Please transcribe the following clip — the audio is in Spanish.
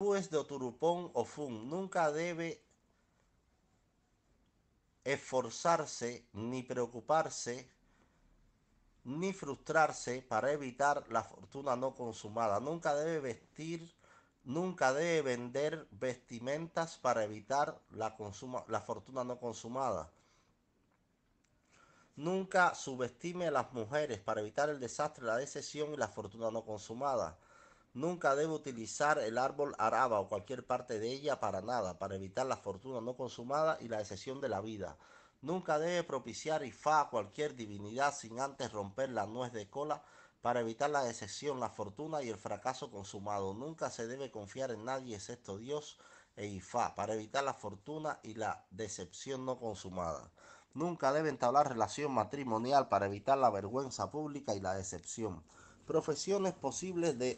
Después de Oturupón o Fun, nunca debe esforzarse ni preocuparse ni frustrarse para evitar la fortuna no consumada. Nunca debe vestir, nunca debe vender vestimentas para evitar la fortuna no consumada. Nunca subestime a las mujeres para evitar el desastre, la decepción y la fortuna no consumada. Nunca debe utilizar el árbol araba o cualquier parte de ella para nada, para evitar la fortuna no consumada y la decepción de la vida. Nunca debe propiciar Ifá a cualquier divinidad sin antes romper la nuez de cola para evitar la decepción, la fortuna y el fracaso consumado. Nunca se debe confiar en nadie excepto Dios e Ifá para evitar la fortuna y la decepción no consumada. Nunca debe entablar relación matrimonial para evitar la vergüenza pública y la decepción. Profesiones posibles de